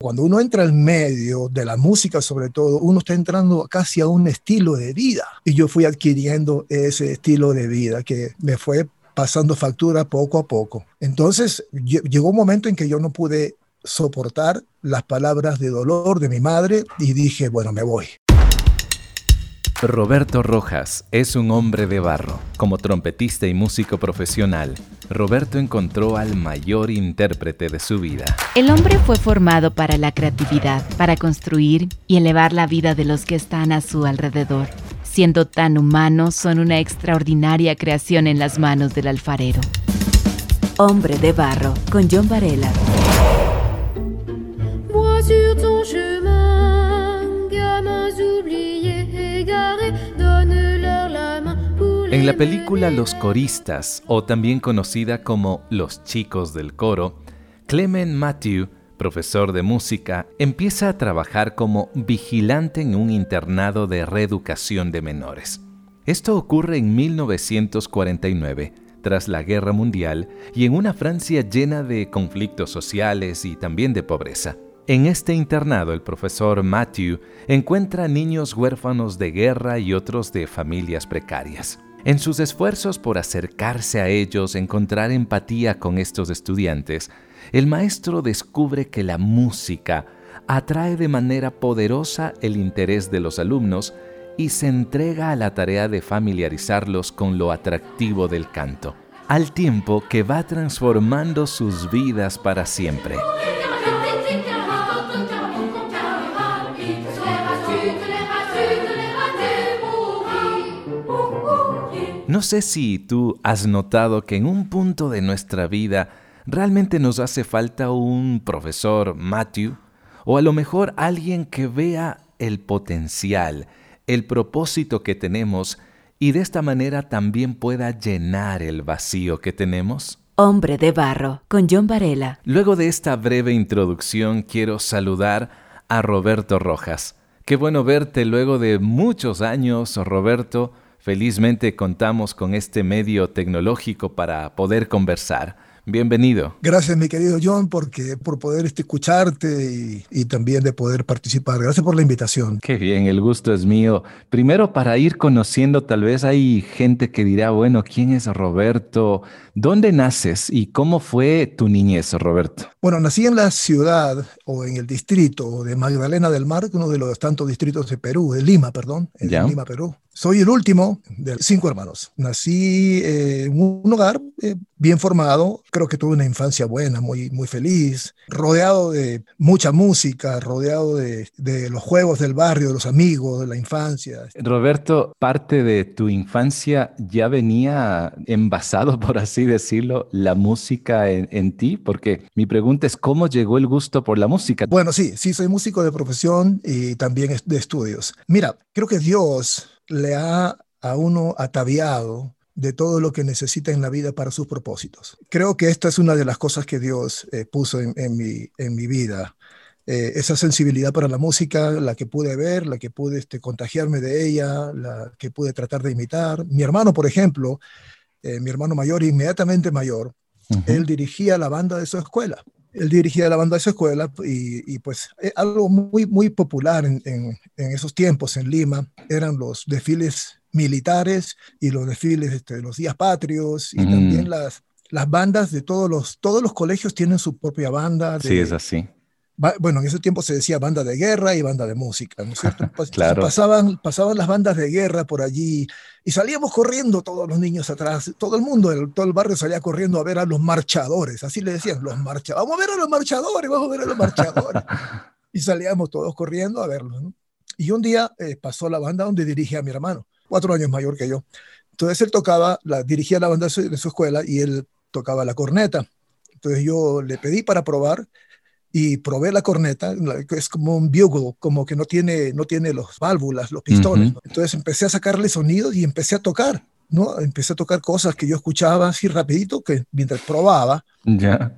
Cuando uno entra al medio de la música, sobre todo, uno está entrando casi a un estilo de vida. Y yo fui adquiriendo ese estilo de vida que me fue pasando factura poco a poco. Entonces llegó un momento en que yo no pude soportar las palabras de dolor de mi madre y dije, bueno, me voy. Roberto Rojas es un hombre de barro. Como trompetista y músico profesional, Roberto encontró al mayor intérprete de su vida. El hombre fue formado para la creatividad, para construir y elevar la vida de los que están a su alrededor. Siendo tan humanos, son una extraordinaria creación en las manos del alfarero. Hombre de barro, con John Varela. En la película Los Coristas, o también conocida como Los Chicos del Coro, Clement Matthew, profesor de música, empieza a trabajar como vigilante en un internado de reeducación de menores. Esto ocurre en 1949, tras la Guerra Mundial y en una Francia llena de conflictos sociales y también de pobreza. En este internado el profesor Matthew encuentra niños huérfanos de guerra y otros de familias precarias. En sus esfuerzos por acercarse a ellos, encontrar empatía con estos estudiantes, el maestro descubre que la música atrae de manera poderosa el interés de los alumnos y se entrega a la tarea de familiarizarlos con lo atractivo del canto, al tiempo que va transformando sus vidas para siempre. No sé si tú has notado que en un punto de nuestra vida realmente nos hace falta un profesor Matthew o a lo mejor alguien que vea el potencial, el propósito que tenemos y de esta manera también pueda llenar el vacío que tenemos. Hombre de Barro, con John Varela. Luego de esta breve introducción quiero saludar a Roberto Rojas. Qué bueno verte luego de muchos años, Roberto. Felizmente contamos con este medio tecnológico para poder conversar. Bienvenido. Gracias, mi querido John, porque, por poder este, escucharte y, también de poder participar. Gracias por la invitación. Qué bien, el gusto es mío. Primero, para ir conociendo, tal vez hay gente que dirá, bueno, ¿quién es Roberto? ¿Dónde naces y cómo fue tu niñez, Roberto? Bueno, nací en la ciudad o en el distrito de Magdalena del Mar, uno de los tantos distritos de Perú, de Lima, perdón, en Lima, Perú. Soy el último de cinco hermanos. Nací eh, en un hogar eh, bien formado, creo que tuve una infancia buena, muy, muy feliz, rodeado de mucha música, rodeado de, de los juegos del barrio, de los amigos, de la infancia. Roberto, parte de tu infancia ya venía envasado, por así decirlo, la música en, en ti, porque mi pregunta es, ¿cómo llegó el gusto por la música? Bueno, sí, sí, soy músico de profesión y también de estudios. Mira, creo que Dios le ha a uno ataviado de todo lo que necesita en la vida para sus propósitos. Creo que esta es una de las cosas que Dios eh, puso en, mi, en mi vida. Eh, esa sensibilidad para la música, la que pude ver, la que pude este, contagiarme de ella, la que pude tratar de imitar. Mi hermano, por ejemplo, eh, mi hermano mayor, inmediatamente mayor, él dirigía la banda de su escuela. Él dirigía la banda de su escuela y, pues eh, algo muy, muy popular en, esos tiempos en Lima eran los desfiles militares y los desfiles este, de los días patrios y también las, las bandas de todos los, todos los colegios tienen su propia banda. sí, es así bueno, en ese tiempo se decía banda de guerra y banda de música, ¿no es cierto? claro. Pasaban, pasaban las bandas de guerra por allí y salíamos corriendo todos los niños atrás, todo el mundo, todo el barrio salía corriendo a ver a los marchadores, así le decían, los marchadores, vamos a ver a los marchadores, vamos a ver a los marchadores. y salíamos todos corriendo a verlos, ¿no? Y un día eh, pasó la banda donde dirige a mi hermano, cuatro años mayor que yo. Entonces él tocaba, la, dirigía la banda de su escuela y él tocaba la corneta. Entonces yo le pedí para probar y probé la corneta, que es como un bugle, como que no tiene, no tiene los válvulas, los pistones. Entonces empecé a sacarle sonidos y empecé a tocar, ¿no? Empecé a tocar cosas que yo escuchaba así rapidito, que mientras probaba. Ya.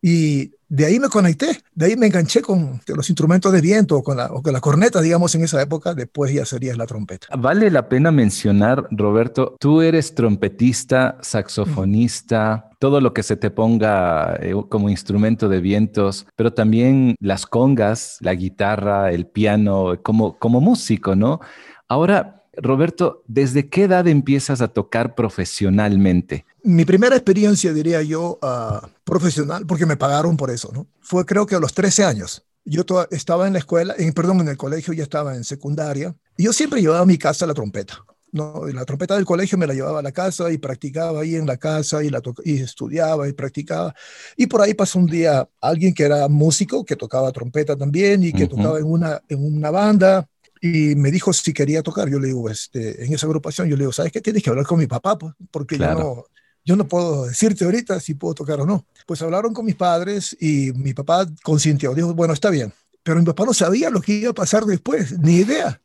Y de ahí me conecté, de ahí me enganché con los instrumentos de viento o con, la, o con la corneta, digamos, en esa época, después ya sería la trompeta. Vale la pena mencionar, Roberto, tú eres trompetista, saxofonista, todo lo que se te ponga eh, como instrumento de vientos, pero también las congas, la guitarra, el piano, como, como músico, ¿no? Ahora, Roberto, ¿desde qué edad empiezas a tocar profesionalmente? Mi primera experiencia, diría yo, uh, profesional, porque me pagaron por eso, ¿no? Fue creo que a los 13 años. Yo estaba en la escuela, en, perdón, en el colegio, ya estaba en secundaria, y yo siempre llevaba a mi casa la trompeta. No, la trompeta del colegio me la llevaba a la casa y practicaba ahí en la casa y, la y estudiaba y practicaba. Y por ahí pasó un día alguien que era músico, que tocaba trompeta también y que tocaba en una, en una banda y me dijo si quería tocar. Yo le digo, este, en esa agrupación, yo le digo, ¿sabes qué? Tienes que hablar con mi papá, pues, porque yo, no, yo no puedo decirte ahorita si puedo tocar o no. Pues hablaron con mis padres y mi papá consintió. Dijo, bueno, está bien. Pero mi papá no sabía lo que iba a pasar después, ni idea.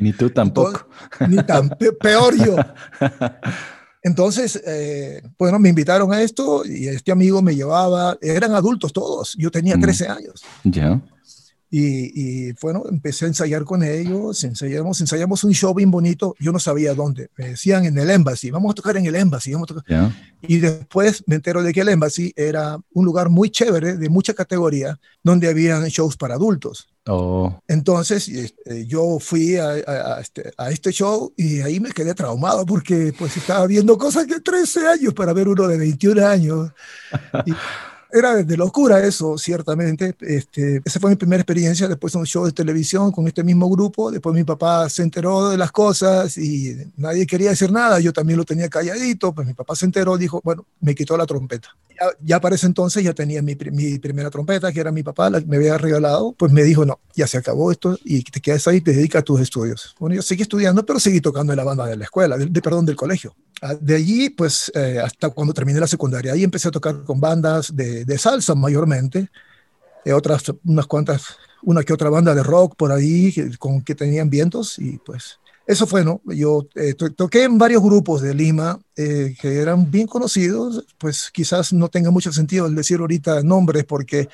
Ni tú tampoco. ni tan peor yo. Entonces, eh, bueno, me invitaron a esto y este amigo me llevaba, eran adultos todos, yo tenía 13 mm. años. Ya. Y, bueno, empecé a ensayar con ellos, ensayamos, ensayamos un show bien bonito, yo no sabía dónde, me decían en el Embassy, vamos a tocar en el Embassy, vamos a tocar. Y después me entero de que el Embassy era un lugar muy chévere, de mucha categoría, donde habían shows para adultos. Oh. Entonces este, yo fui a, este, a, este, show y ahí me quedé traumado porque pues estaba viendo cosas de 13 años para ver uno de 21 años. Y, era de locura eso, ciertamente. Este, esa fue mi primera experiencia. Después un show de televisión con este mismo grupo. Después mi papá se enteró de las cosas y nadie quería decir nada. Yo también lo tenía calladito. Pues mi papá se enteró, dijo, bueno, me quitó la trompeta. Ya, para ese entonces ya tenía mi, mi, primera trompeta, que era mi papá, la que me había regalado. Pues me dijo, no, ya se acabó esto y te quedas ahí te dedicas a tus estudios. Bueno, yo seguí estudiando, pero seguí tocando en la banda de la escuela, de, perdón, del colegio. Ah, de allí, pues, eh, hasta cuando terminé la secundaria, ahí empecé a tocar con bandas de, de salsa mayormente, eh, otras, unas cuantas, una que otra banda de rock por ahí con que tenían vientos y pues eso fue, ¿no? Yo eh, toqué en varios grupos de Lima eh, que eran bien conocidos, pues quizás no tenga mucho sentido el decir ahorita nombres porque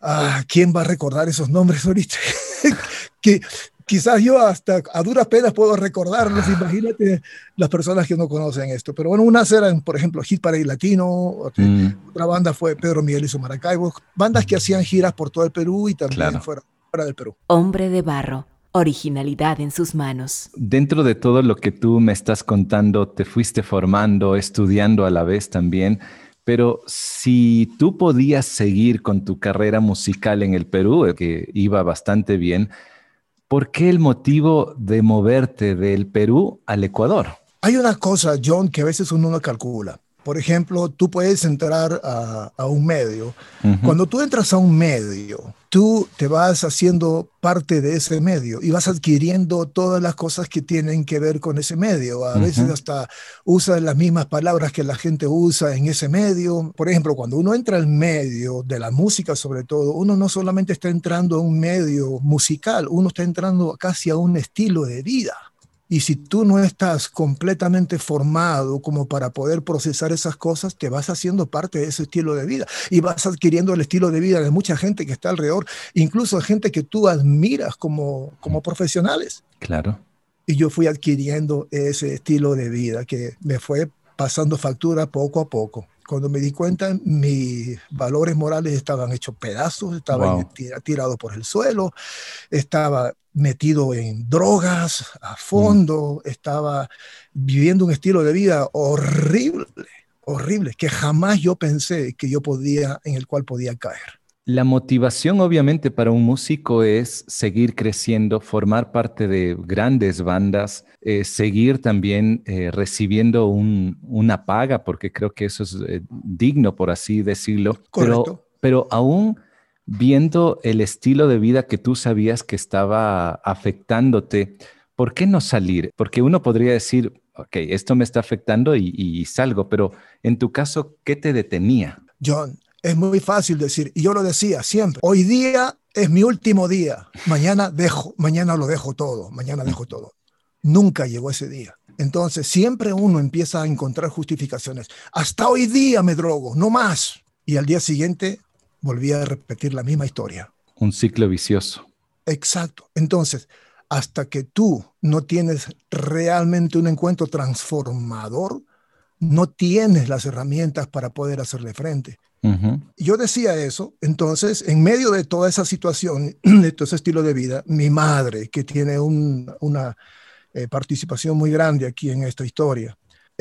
ah, ¿quién va a recordar esos nombres ahorita? que quizás yo hasta a duras penas puedo recordarlos, imagínate las personas que no conocen esto. Pero bueno, unas eran, por ejemplo, Hit para el Latino, mm. otra banda fue Pedro Miguel y su Maracaibo, bandas que hacían giras por todo el Perú y también fuera, fuera del Perú. Hombre de barro. Originalidad en sus manos. Dentro de todo lo que tú me estás contando, te fuiste formando, estudiando a la vez también. Pero si tú podías seguir con tu carrera musical en el Perú, que iba bastante bien, ¿Por qué el motivo de moverte del Perú al Ecuador? Hay una cosa, John, que a veces uno no calcula. Por ejemplo, tú puedes entrar a, un medio. Cuando tú entras a un medio, tú te vas haciendo parte de ese medio y vas adquiriendo todas las cosas que tienen que ver con ese medio. A veces hasta usas las mismas palabras que la gente usa en ese medio. Por ejemplo, cuando uno entra al medio de la música sobre todo, uno no solamente está entrando a un medio musical, uno está entrando casi a un estilo de vida. Y si tú no estás completamente formado como para poder procesar esas cosas, te vas haciendo parte de ese estilo de vida y vas adquiriendo el estilo de vida de mucha gente que está alrededor, incluso gente que tú admiras como, como profesionales. Claro. Y yo fui adquiriendo ese estilo de vida que me fue pasando factura poco a poco. Cuando me di cuenta, mis valores morales estaban hechos pedazos, estaban tirados por el suelo, estaba metido en drogas a fondo, estaba viviendo un estilo de vida horrible, horrible, que jamás yo pensé que yo podía, en el cual podía caer. La motivación obviamente para un músico es seguir creciendo, formar parte de grandes bandas, eh, seguir también eh, recibiendo una paga, porque creo que eso es eh, digno, por así decirlo. Pero, pero aún viendo el estilo de vida que tú sabías que estaba afectándote, ¿por qué no salir? Porque uno podría decir, ok, esto me está afectando y, salgo, pero en tu caso, ¿qué te detenía? John, es muy fácil decir, y yo lo decía siempre, hoy día es mi último día, mañana dejo, mañana lo dejo todo, mañana dejo todo. Nunca llegó ese día. Entonces, siempre uno empieza a encontrar justificaciones. Hasta hoy día me drogo, no más. Y al día siguiente volvía a repetir la misma historia. Un ciclo vicioso. Exacto. Entonces, hasta que tú no tienes realmente un encuentro transformador, no tienes las herramientas para poder hacerle frente. Yo decía eso, entonces, en medio de toda esa situación, de todo ese estilo de vida, mi madre, que tiene una eh, participación muy grande aquí en esta historia,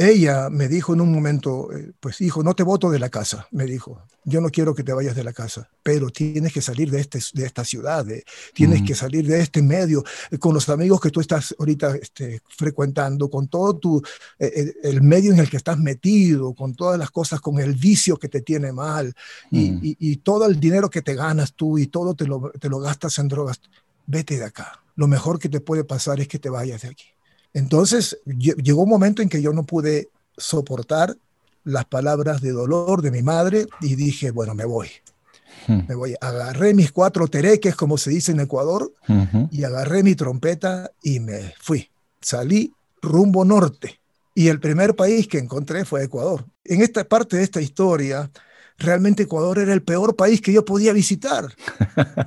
ella me dijo en un momento, eh, pues hijo, no te voto de la casa, me dijo, yo no quiero que te vayas de la casa, pero tienes que salir de, este, de esta ciudad, tienes que salir de este medio, eh, con los amigos que tú estás ahorita este, frecuentando, con todo tu, eh, el medio en el que estás metido, con todas las cosas, con el vicio que te tiene mal y, y, todo el dinero que te ganas tú y todo te lo, te lo gastas en drogas, vete de acá. Lo mejor que te puede pasar es que te vayas de aquí. Entonces llegó un momento en que yo no pude soportar las palabras de dolor de mi madre y dije, bueno, me voy. Hmm. Me voy. Agarré mis cuatro tereques, como se dice en Ecuador, y agarré mi trompeta y me fui. Salí rumbo norte. Y el primer país que encontré fue Ecuador. En esta parte de esta historia, realmente Ecuador era el peor país que yo podía visitar.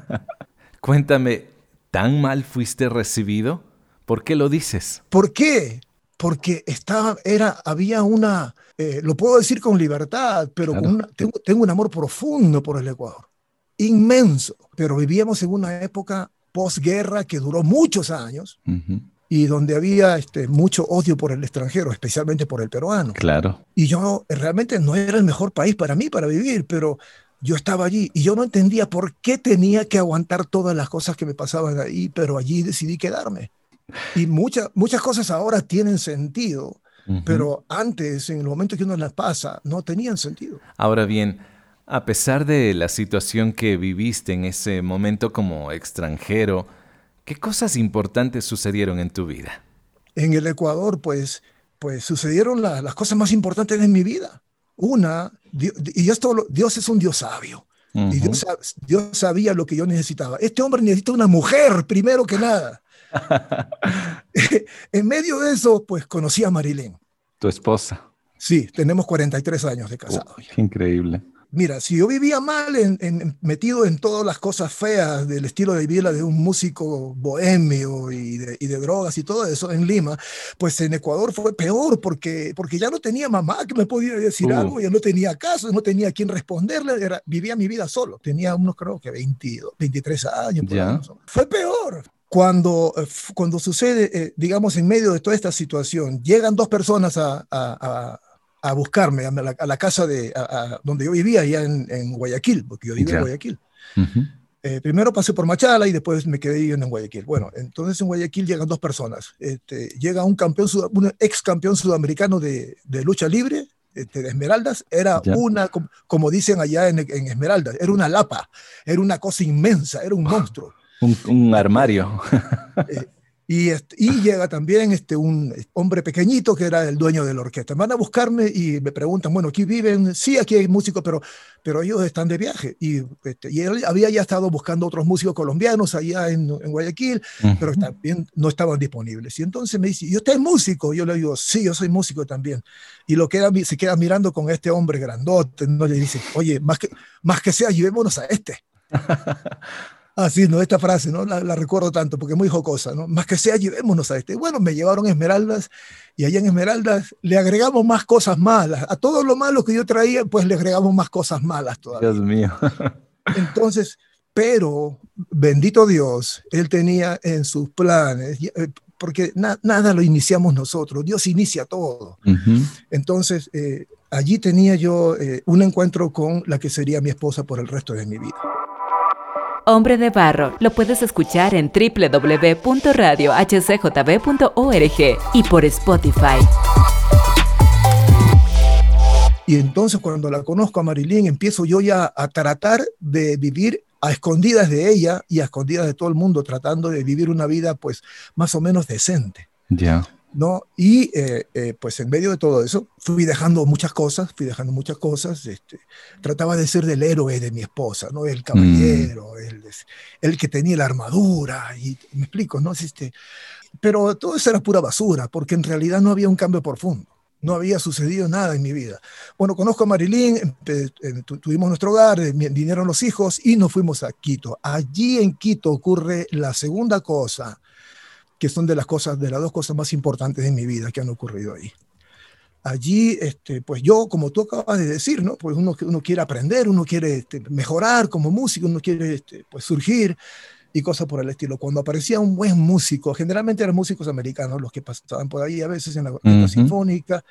Cuéntame, ¿tan mal fuiste recibido? ¿Por qué lo dices? ¿Por qué? Porque estaba, era, había una, eh, lo puedo decir con libertad, pero tengo, un amor profundo por el Ecuador, inmenso, pero vivíamos en una época posguerra que duró muchos años y donde había este, mucho odio por el extranjero, especialmente por el peruano. Claro. Y yo realmente no era el mejor país para mí para vivir, pero yo estaba allí y yo no entendía por qué tenía que aguantar todas las cosas que me pasaban ahí, pero allí decidí quedarme. Y muchas, muchas cosas ahora tienen sentido, pero antes, en el momento que uno las pasa, no tenían sentido. Ahora bien, a pesar de la situación que viviste en ese momento como extranjero, ¿qué cosas importantes sucedieron en tu vida? En el Ecuador, pues, pues sucedieron las cosas más importantes de mi vida. Una, y esto, Dios es un Dios sabio. Y Dios, Dios sabía lo que yo necesitaba. Este hombre necesita una mujer, primero que nada. en medio de eso, pues conocí a Marilyn. Tu esposa. Sí, tenemos 43 años de casado. increíble. Mira, si yo vivía mal, en, metido en todas las cosas feas del estilo de vida de un músico bohemio y de, drogas y todo eso en Lima, pues en Ecuador fue peor porque, porque ya no tenía mamá que me podía decir uh. algo, ya no tenía caso, no tenía quien responderle, era, vivía mi vida solo. Tenía unos, creo que 22, 23 años. Fue peor. Cuando, eh, cuando sucede, eh, digamos, en medio de toda esta situación, llegan dos personas a, a, a buscarme a la, casa de donde yo vivía, allá en, en, Guayaquil, porque yo vivía en Guayaquil. Eh, primero pasé por Machala y después me quedé en Guayaquil. Bueno, entonces en Guayaquil llegan dos personas. Este, llega un campeón, un ex campeón sudamericano de, de lucha libre, este, de Esmeraldas, era una, como, dicen allá en, en, Esmeraldas, era una lapa, era una cosa inmensa, era un monstruo. Un, armario. Eh, y, y, llega también este, un hombre pequeñito que era el dueño de la orquesta. Van a buscarme y me preguntan, bueno, aquí viven, sí, aquí hay músicos, pero, pero ellos están de viaje. Y, este, y él había ya estado buscando otros músicos colombianos allá en, en Guayaquil, pero también no estaban disponibles. Y entonces me dice, ¿y usted es músico? Yo le digo, sí, yo soy músico también. Y lo queda, se queda mirando con este hombre grandote, no le dice, oye, más que, más que sea, llevémonos a este. Ah, sí, no, esta frase, ¿no? La, recuerdo tanto porque es muy jocosa, ¿no? Más que sea, llevémonos a este. Bueno, me llevaron Esmeraldas y allá en Esmeraldas le agregamos más cosas malas. A todo lo malo que yo traía, pues le agregamos más cosas malas todavía. Dios mío. Entonces, pero, bendito Dios, Él tenía en sus planes, eh, porque nada lo iniciamos nosotros, Dios inicia todo. Entonces, eh, allí tenía yo eh, un encuentro con la que sería mi esposa por el resto de mi vida. Hombre de Barro lo puedes escuchar en www.radiohcjb.org y por Spotify. Y entonces cuando la conozco a Marilyn, empiezo yo ya a tratar de vivir a escondidas de ella y a escondidas de todo el mundo, tratando de vivir una vida pues más o menos decente. Ya. ¿No? Y eh, eh, pues en medio de todo eso fui dejando muchas cosas, fui dejando muchas cosas, este, trataba de ser del héroe de mi esposa, ¿no? El caballero, mm. el, que tenía la armadura, y me explico, ¿no? Este, pero todo eso era pura basura, porque en realidad no había un cambio profundo. no había sucedido nada en mi vida. Bueno, conozco a Marilyn, tuvimos nuestro hogar, eh, vinieron los hijos y nos fuimos a Quito. Allí en Quito ocurre la segunda cosa, que son de las cosas, de las dos cosas más importantes de mi vida que han ocurrido ahí. Allí, este, pues yo, como tú acabas de decir, ¿no? Pues uno, uno quiere aprender, uno quiere este, mejorar como músico, uno quiere este, pues surgir y cosas por el estilo. Cuando aparecía un buen músico, generalmente eran músicos americanos los que pasaban por ahí, a veces en la orquesta sinfónica,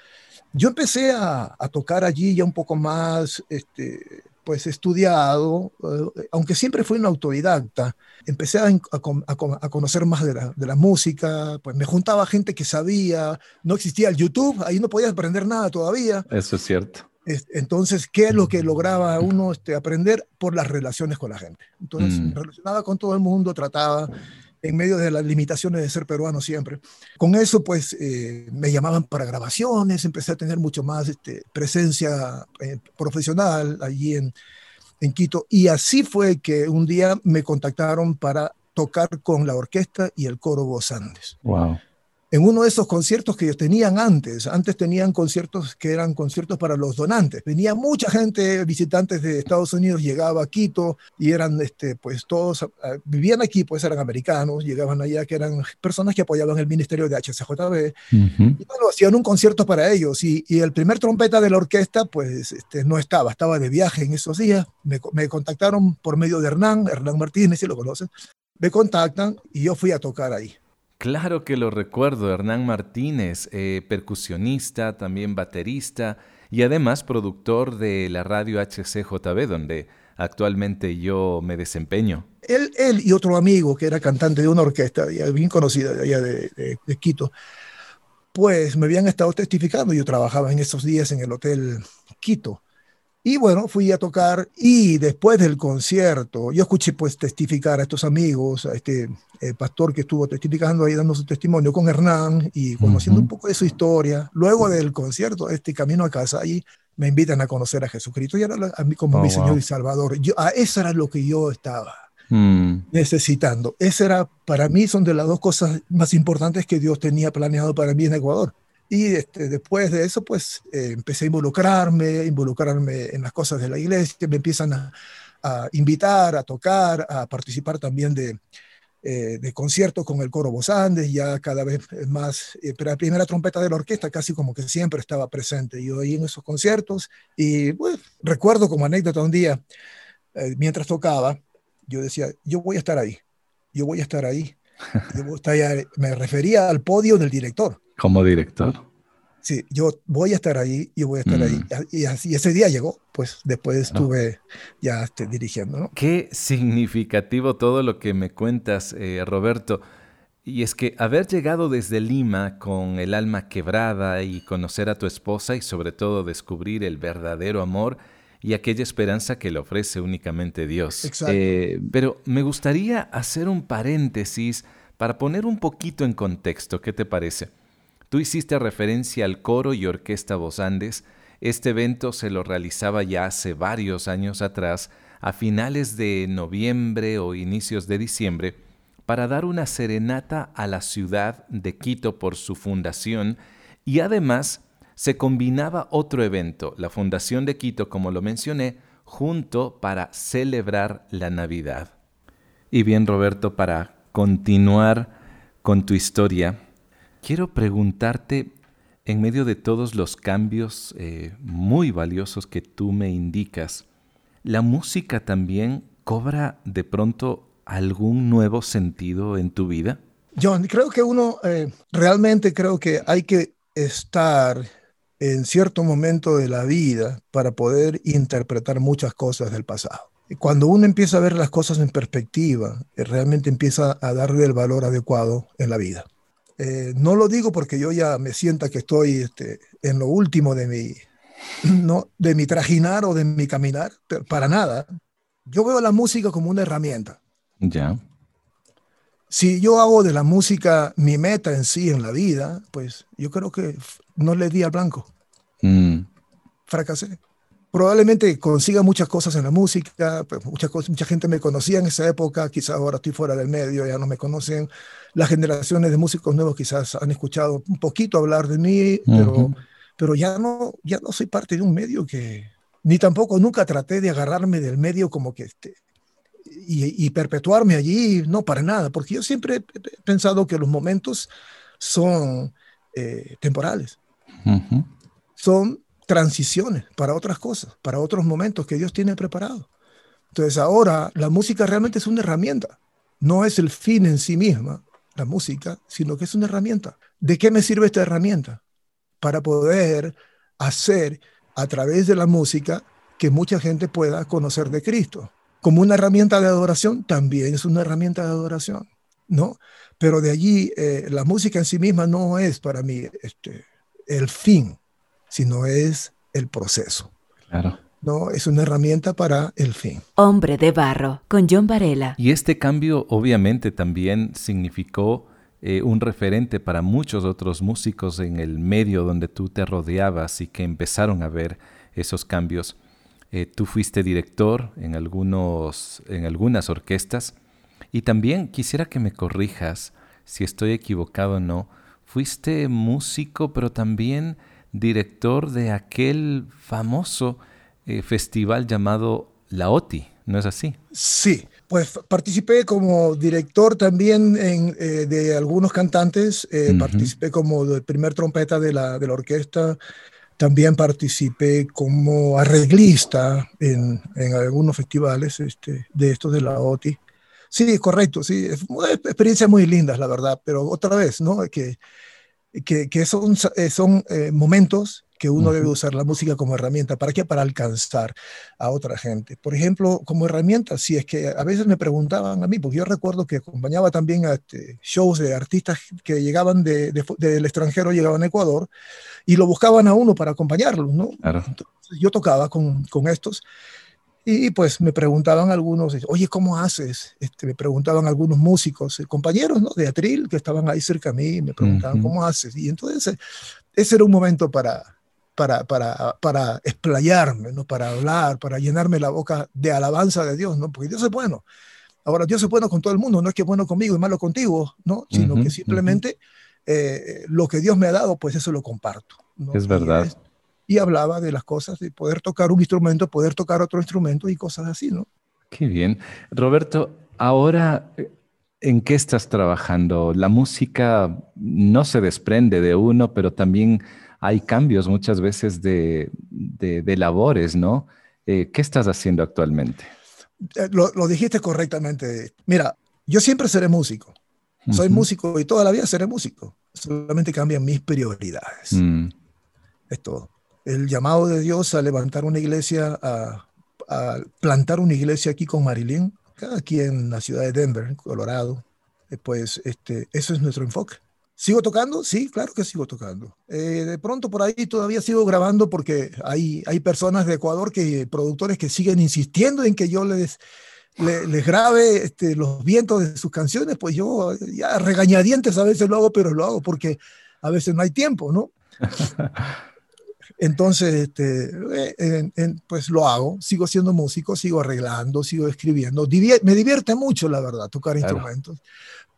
yo empecé a, a, tocar allí ya un poco más, este, pues estudiado, eh, aunque siempre fui un autodidacta, empecé a, a, conocer más de la, de la, música, pues me juntaba gente que sabía, no existía el YouTube, ahí no podías aprender nada todavía. Eso es cierto. Entonces, ¿qué es lo que lograba uno este, aprender? Por las relaciones con la gente. Entonces, me mm. relacionaba con todo el mundo, trataba en medio de las limitaciones de ser peruano siempre. Con eso, pues, eh, me llamaban para grabaciones, empecé a tener mucho más este, presencia eh, profesional allí en, en Quito. Y así fue que un día me contactaron para tocar con la orquesta y el coro Voz Andes. Wow en uno de esos conciertos que ellos tenían antes. Antes tenían conciertos que eran conciertos para los donantes. Venía mucha gente, visitantes de Estados Unidos, llegaba a Quito y eran, este, pues todos, ah, vivían aquí, pues eran americanos, llegaban allá que eran personas que apoyaban el ministerio de HCJB. Y bueno, hacían un concierto para ellos. Y, el primer trompeta de la orquesta, pues este, no estaba, estaba de viaje en esos días. Me, me contactaron por medio de Hernán, Hernán Martínez, si lo conocen. Me contactan y yo fui a tocar ahí. Claro que lo recuerdo, Hernán Martínez, eh, percusionista, también baterista y además productor de la radio HCJB, donde actualmente yo me desempeño. Él, él y otro amigo que era cantante de una orquesta bien conocida allá de, de Quito, pues me habían estado testificando. Yo trabajaba en esos días en el Hotel Quito y bueno, fui a tocar y después del concierto, yo escuché pues testificar a estos amigos, a este eh, pastor que estuvo testificando ahí dando su testimonio con Hernán y conociendo un poco de su historia. Luego del concierto, este camino a casa, ahí me invitan a conocer a Jesucristo y era a mí como oh, mi Señor y Salvador. Yo, a eso era lo que yo estaba mm. necesitando. Esa era, para mí, son de las dos cosas más importantes que Dios tenía planeado para mí en Ecuador. Y este, después de eso, pues eh, empecé a involucrarme, involucrarme en las cosas de la iglesia, me empiezan a, invitar, a tocar, a participar también de, eh, de conciertos con el coro Voz Andes, ya cada vez más, eh, pero la primera trompeta de la orquesta casi como que siempre estaba presente yo ahí en esos conciertos. Y bueno, recuerdo como anécdota un día, mientras tocaba, yo decía, yo voy a estar ahí, yo voy a estar ahí. me refería al podio del director. Como director. Sí, yo voy a estar ahí, yo voy a estar ahí. Mm. Y, así, ese día llegó, pues después estuve ya este, dirigiendo. ¿no? Qué significativo todo lo que me cuentas, eh, Roberto. Y es que haber llegado desde Lima con el alma quebrada y conocer a tu esposa y sobre todo descubrir el verdadero amor y aquella esperanza que le ofrece únicamente Dios. Exacto. Eh, pero me gustaría hacer un paréntesis para poner un poquito en contexto. ¿Qué te parece? Tú hiciste referencia al coro y orquesta Voz Andes. Este evento se lo realizaba ya hace varios años atrás, a finales de noviembre o inicios de diciembre, para dar una serenata a la ciudad de Quito por su fundación y además se combinaba otro evento, la Fundación de Quito, como lo mencioné, junto para celebrar la Navidad. Y bien, Roberto, para continuar con tu historia, quiero preguntarte, en medio de todos los cambios eh, muy valiosos que tú me indicas, ¿la música también cobra de pronto algún nuevo sentido en tu vida? John, creo que uno eh, realmente creo que hay que estar en cierto momento de la vida para poder interpretar muchas cosas del pasado. Cuando uno empieza a ver las cosas en perspectiva, eh, realmente empieza a darle el valor adecuado en la vida. Eh, no lo digo porque yo ya me sienta que estoy este, en lo último de mi, no, de mi trajinar o de mi caminar, para nada. Yo veo la música como una herramienta. Ya. Si yo hago de la música mi meta en sí en la vida, pues yo creo que no le di al blanco. Mm. Fracasé. Probablemente consiga muchas cosas en la música, pues muchas cosas, mucha gente me conocía en esa época, quizás ahora estoy fuera del medio, ya no me conocen. Las generaciones de músicos nuevos quizás han escuchado un poquito hablar de mí, pero pero ya no, ya no soy parte de un medio que, ni tampoco nunca traté de agarrarme del medio como que este, y, perpetuarme allí, no para nada, porque yo siempre he pensado que los momentos son eh, temporales, son transiciones para otras cosas, para otros momentos que Dios tiene preparado. Entonces ahora la música realmente es una herramienta, no es el fin en sí misma, la música, sino que es una herramienta. ¿De qué me sirve esta herramienta? Para poder hacer a través de la música que mucha gente pueda conocer de Cristo. Como una herramienta de adoración, también es una herramienta de adoración, ¿no? Pero de allí, eh, la música en sí misma no es para mí este, el fin, sino es el proceso. Claro. No, es una herramienta para el fin. Hombre de barro, con John Varela. Y este cambio obviamente también significó eh, un referente para muchos otros músicos en el medio donde tú te rodeabas y que empezaron a ver esos cambios. Eh, tú fuiste director en, algunos, en algunas orquestas y también quisiera que me corrijas si estoy equivocado o no. Fuiste músico, pero también director de aquel famoso eh, festival llamado La OTI, ¿no es así? Sí, pues participé como director también eh, de algunos cantantes, eh, participé como el primer trompeta de la, de la orquesta, también participé como arreglista en, en algunos festivales este, de estos de la OTI. Sí, correcto, sí, experiencias muy lindas, la verdad, pero otra vez, ¿no? Que, que, que son, son momentos que uno debe usar la música como herramienta. ¿Para qué? Para alcanzar a otra gente. Por ejemplo, como herramienta, si es que a veces me preguntaban a mí, porque yo recuerdo que acompañaba también a este, shows de artistas que llegaban de, del extranjero, llegaban a Ecuador, y lo buscaban a uno para acompañarlos, ¿no? yo tocaba con, con estos. Y pues me preguntaban algunos, oye, ¿cómo haces? Este, me preguntaban algunos músicos, eh, compañeros ¿no? de Atril que estaban ahí cerca a mí, me preguntaban, ¿cómo haces? Y entonces ese era un momento para, para, para, para explayarme, ¿no? para hablar, para llenarme la boca de alabanza de Dios, ¿no? porque Dios es bueno. Ahora, Dios es bueno con todo el mundo, no es que es bueno conmigo y malo contigo, ¿no? sino que simplemente eh, lo que Dios me ha dado, pues eso lo comparto. Es verdad. Y, hablaba de las cosas, de poder tocar un instrumento, poder tocar otro instrumento y cosas así, ¿no? Qué bien. Roberto, ahora, ¿en qué estás trabajando? La música no se desprende de uno, pero también hay cambios muchas veces de, labores, ¿no? Eh, ¿Qué estás haciendo actualmente? Eh, lo, dijiste correctamente. Mira, yo siempre seré músico. Soy músico y toda la vida seré músico. Solamente cambian mis prioridades. Mm. Es todo. El llamado de Dios a levantar una iglesia, a, plantar una iglesia aquí con Marilyn, aquí en la ciudad de Denver, Colorado, eh, pues este, eso es nuestro enfoque. ¿Sigo tocando? Sí, claro que sigo tocando. Eh, de pronto por ahí todavía sigo grabando porque hay, hay personas de Ecuador, que productores que siguen insistiendo en que yo les, les, grabe este, los vientos de sus canciones, pues yo ya regañadientes a veces lo hago, pero lo hago porque a veces no hay tiempo, ¿no? Entonces, este, eh, pues lo hago, sigo siendo músico, sigo arreglando, sigo escribiendo. me divierte mucho, la verdad, tocar instrumentos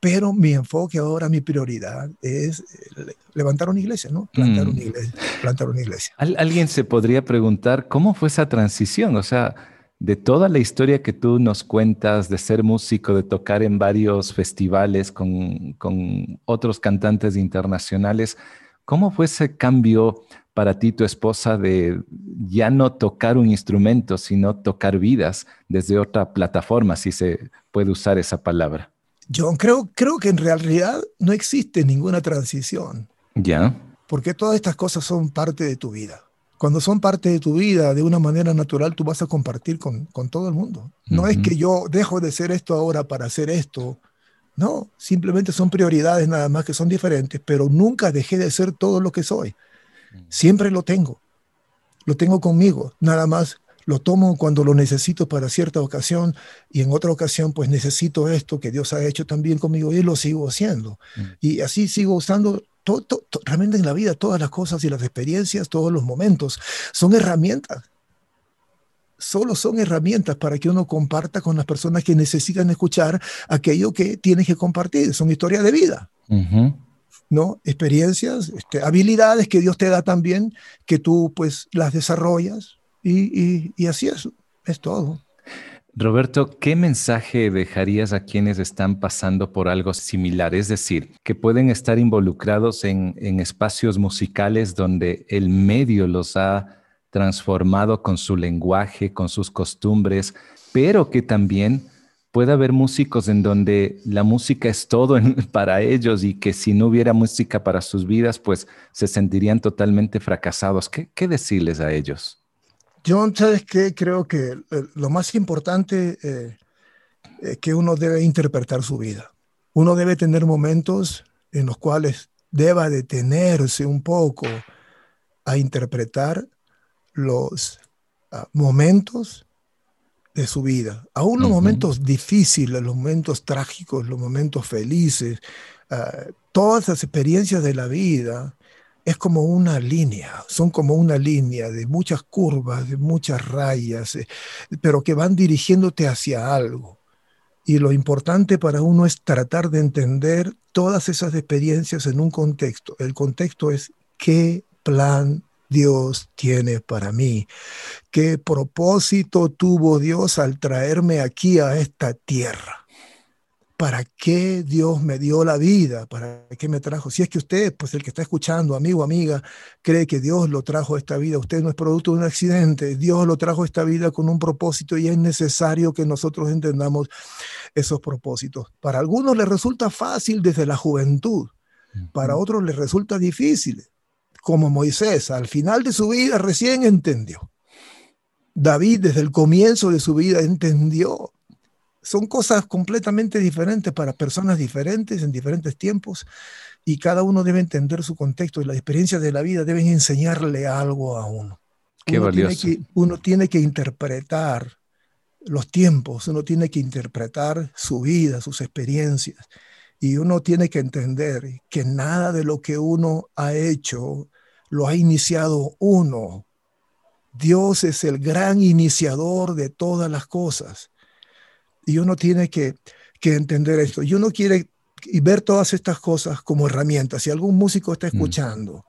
pero mi enfoque ahora, mi prioridad es eh, levantar una iglesia, ¿no? Plantar, una, mm. iglesia, plantar una iglesia. Alguien se podría preguntar, ¿cómo fue esa transición? O sea, de toda la historia que tú nos cuentas de ser músico, de tocar en varios festivales con, con otros cantantes internacionales, ¿cómo fue ese cambio para ti, tu esposa, de ya no tocar un instrumento, sino tocar vidas desde otra plataforma, si se puede usar esa palabra? Yo creo, creo que en realidad no existe ninguna transición. Ya. Porque todas estas cosas son parte de tu vida. Cuando son parte de tu vida de una manera natural, tú vas a compartir con, con todo el mundo. No es que yo dejo de ser esto ahora para hacer esto. No, simplemente son prioridades nada más que son diferentes, pero nunca dejé de ser todo lo que soy. Siempre lo tengo. Lo tengo conmigo. Nada más lo tomo cuando lo necesito para cierta ocasión y en otra ocasión pues necesito esto que Dios ha hecho también conmigo y lo sigo haciendo. Mm. Y así sigo usando todo, realmente en la vida todas las cosas y las experiencias, todos los momentos son herramientas. Solo son herramientas para que uno comparta con las personas que necesitan escuchar aquello que tiene que compartir. Son historias de vida. ¿No? Experiencias, este, habilidades que Dios te da también, que tú pues las desarrollas y, y así es, es todo. Roberto, ¿qué mensaje dejarías a quienes están pasando por algo similar? Es decir, que pueden estar involucrados en, espacios musicales donde el medio los ha transformado con su lenguaje, con sus costumbres, pero que también puede haber músicos en donde la música es todo para ellos y que si no hubiera música para sus vidas, pues se sentirían totalmente fracasados. qué decirles a ellos? John, ¿sabes qué? Creo que eh, lo más importante eh, es que uno debe interpretar su vida. Uno debe tener momentos en los cuales deba detenerse un poco a interpretar los ah, momentos de su vida, aún los momentos difíciles, los momentos trágicos, los momentos felices, ah, todas las experiencias de la vida es como una línea, son como una línea de muchas curvas, de muchas rayas, eh, pero que van dirigiéndote hacia algo. Y lo importante para uno es tratar de entender todas esas experiencias en un contexto. El contexto es qué plan Dios tiene para mí, qué propósito tuvo Dios al traerme aquí a esta tierra. ¿para qué Dios me dio la vida? ¿Para qué me trajo? Si es que usted, pues el que está escuchando, amigo, amiga, cree que Dios lo trajo a esta vida, usted no es producto de un accidente, Dios lo trajo a esta vida con un propósito y es necesario que nosotros entendamos esos propósitos. Para algunos les resulta fácil desde la juventud, para otros les resulta difícil, como Moisés, al final de su vida recién entendió. David desde el comienzo de su vida entendió son cosas completamente diferentes para personas diferentes en diferentes tiempos y cada uno debe entender su contexto y las experiencias de la vida deben enseñarle algo a uno. Qué uno valioso. Tiene que, uno tiene que interpretar los tiempos, uno tiene que interpretar su vida, sus experiencias y uno tiene que entender que nada de lo que uno ha hecho lo ha iniciado uno. Dios es el gran iniciador de todas las cosas. Y uno tiene que, entender esto. Y uno quiere y ver todas estas cosas como herramientas. Si algún músico está mm. escuchando,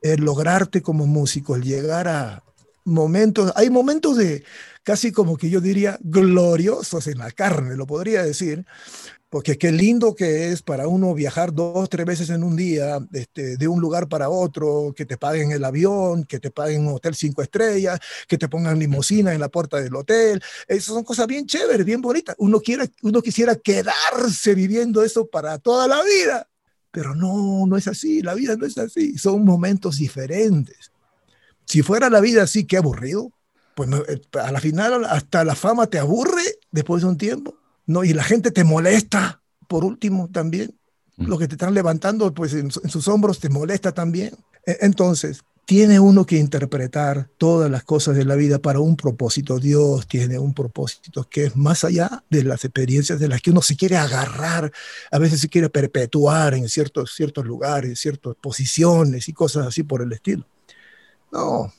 el lograrte como músico, el llegar a momentos, hay momentos de casi como que yo diría gloriosos en la carne, lo podría decir, porque qué lindo que es para uno viajar dos, tres veces en un día, este, de un lugar para otro, que te paguen el avión, que te paguen un hotel cinco estrellas, que te pongan limosina en la puerta del hotel. Esas son cosas bien chéveres, bien bonitas. Uno, quiere, uno quisiera quedarse viviendo eso para toda la vida, pero no, no es así, la vida no es así, son momentos diferentes. Si fuera la vida así, qué aburrido. Pues eh, a la final hasta la fama te aburre después de un tiempo ¿no? Y la gente te molesta, por último, también. Mm. Lo que te están levantando, pues en, sus hombros te molesta también. E, entonces, tiene uno que interpretar todas las cosas de la vida para un propósito. Dios tiene un propósito que es más allá de las experiencias de las que uno se quiere agarrar, a veces se quiere perpetuar en ciertos, ciertos lugares, ciertas posiciones y cosas así por el estilo. No,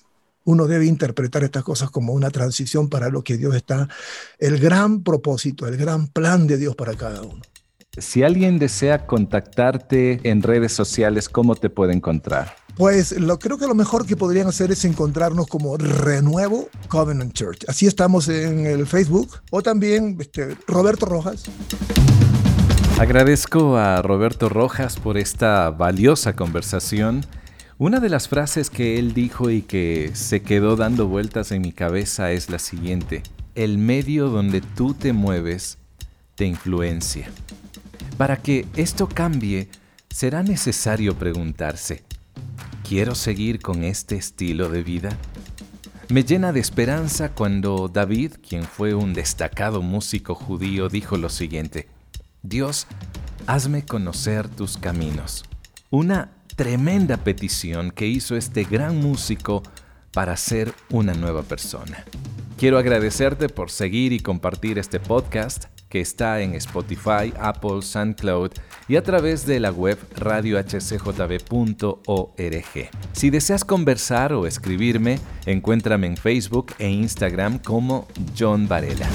uno debe interpretar estas cosas como una transición para lo que Dios está, el gran propósito, el gran plan de Dios para cada uno. Si alguien desea contactarte en redes sociales, ¿cómo te puede encontrar? Pues lo, creo que lo mejor que podrían hacer es encontrarnos como Renuevo Covenant Church. Así estamos en el Facebook o también este, Roberto Rojas. Agradezco a Roberto Rojas por esta valiosa conversación una de las frases que él dijo y que se quedó dando vueltas en mi cabeza es la siguiente. El medio donde tú te mueves te influencia. Para que esto cambie, será necesario preguntarse, ¿quiero seguir con este estilo de vida? Me llena de esperanza cuando David, quien fue un destacado músico judío, dijo lo siguiente, Dios, hazme conocer tus caminos. Una tremenda petición que hizo este gran músico para ser una nueva persona. Quiero agradecerte por seguir y compartir este podcast que está en Spotify, Apple, SoundCloud y a través de la web radiohcjb.org. Si deseas conversar o escribirme, encuéntrame en Facebook e Instagram como John Varela.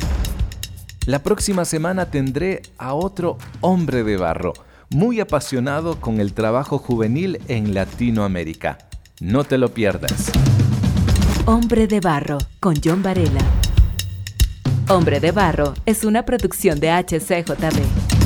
La próxima semana tendré a otro hombre de barro muy apasionado con el trabajo juvenil en Latinoamérica. No te lo pierdas. Hombre de Barro con John Varela. Hombre de Barro es una producción de HCJB.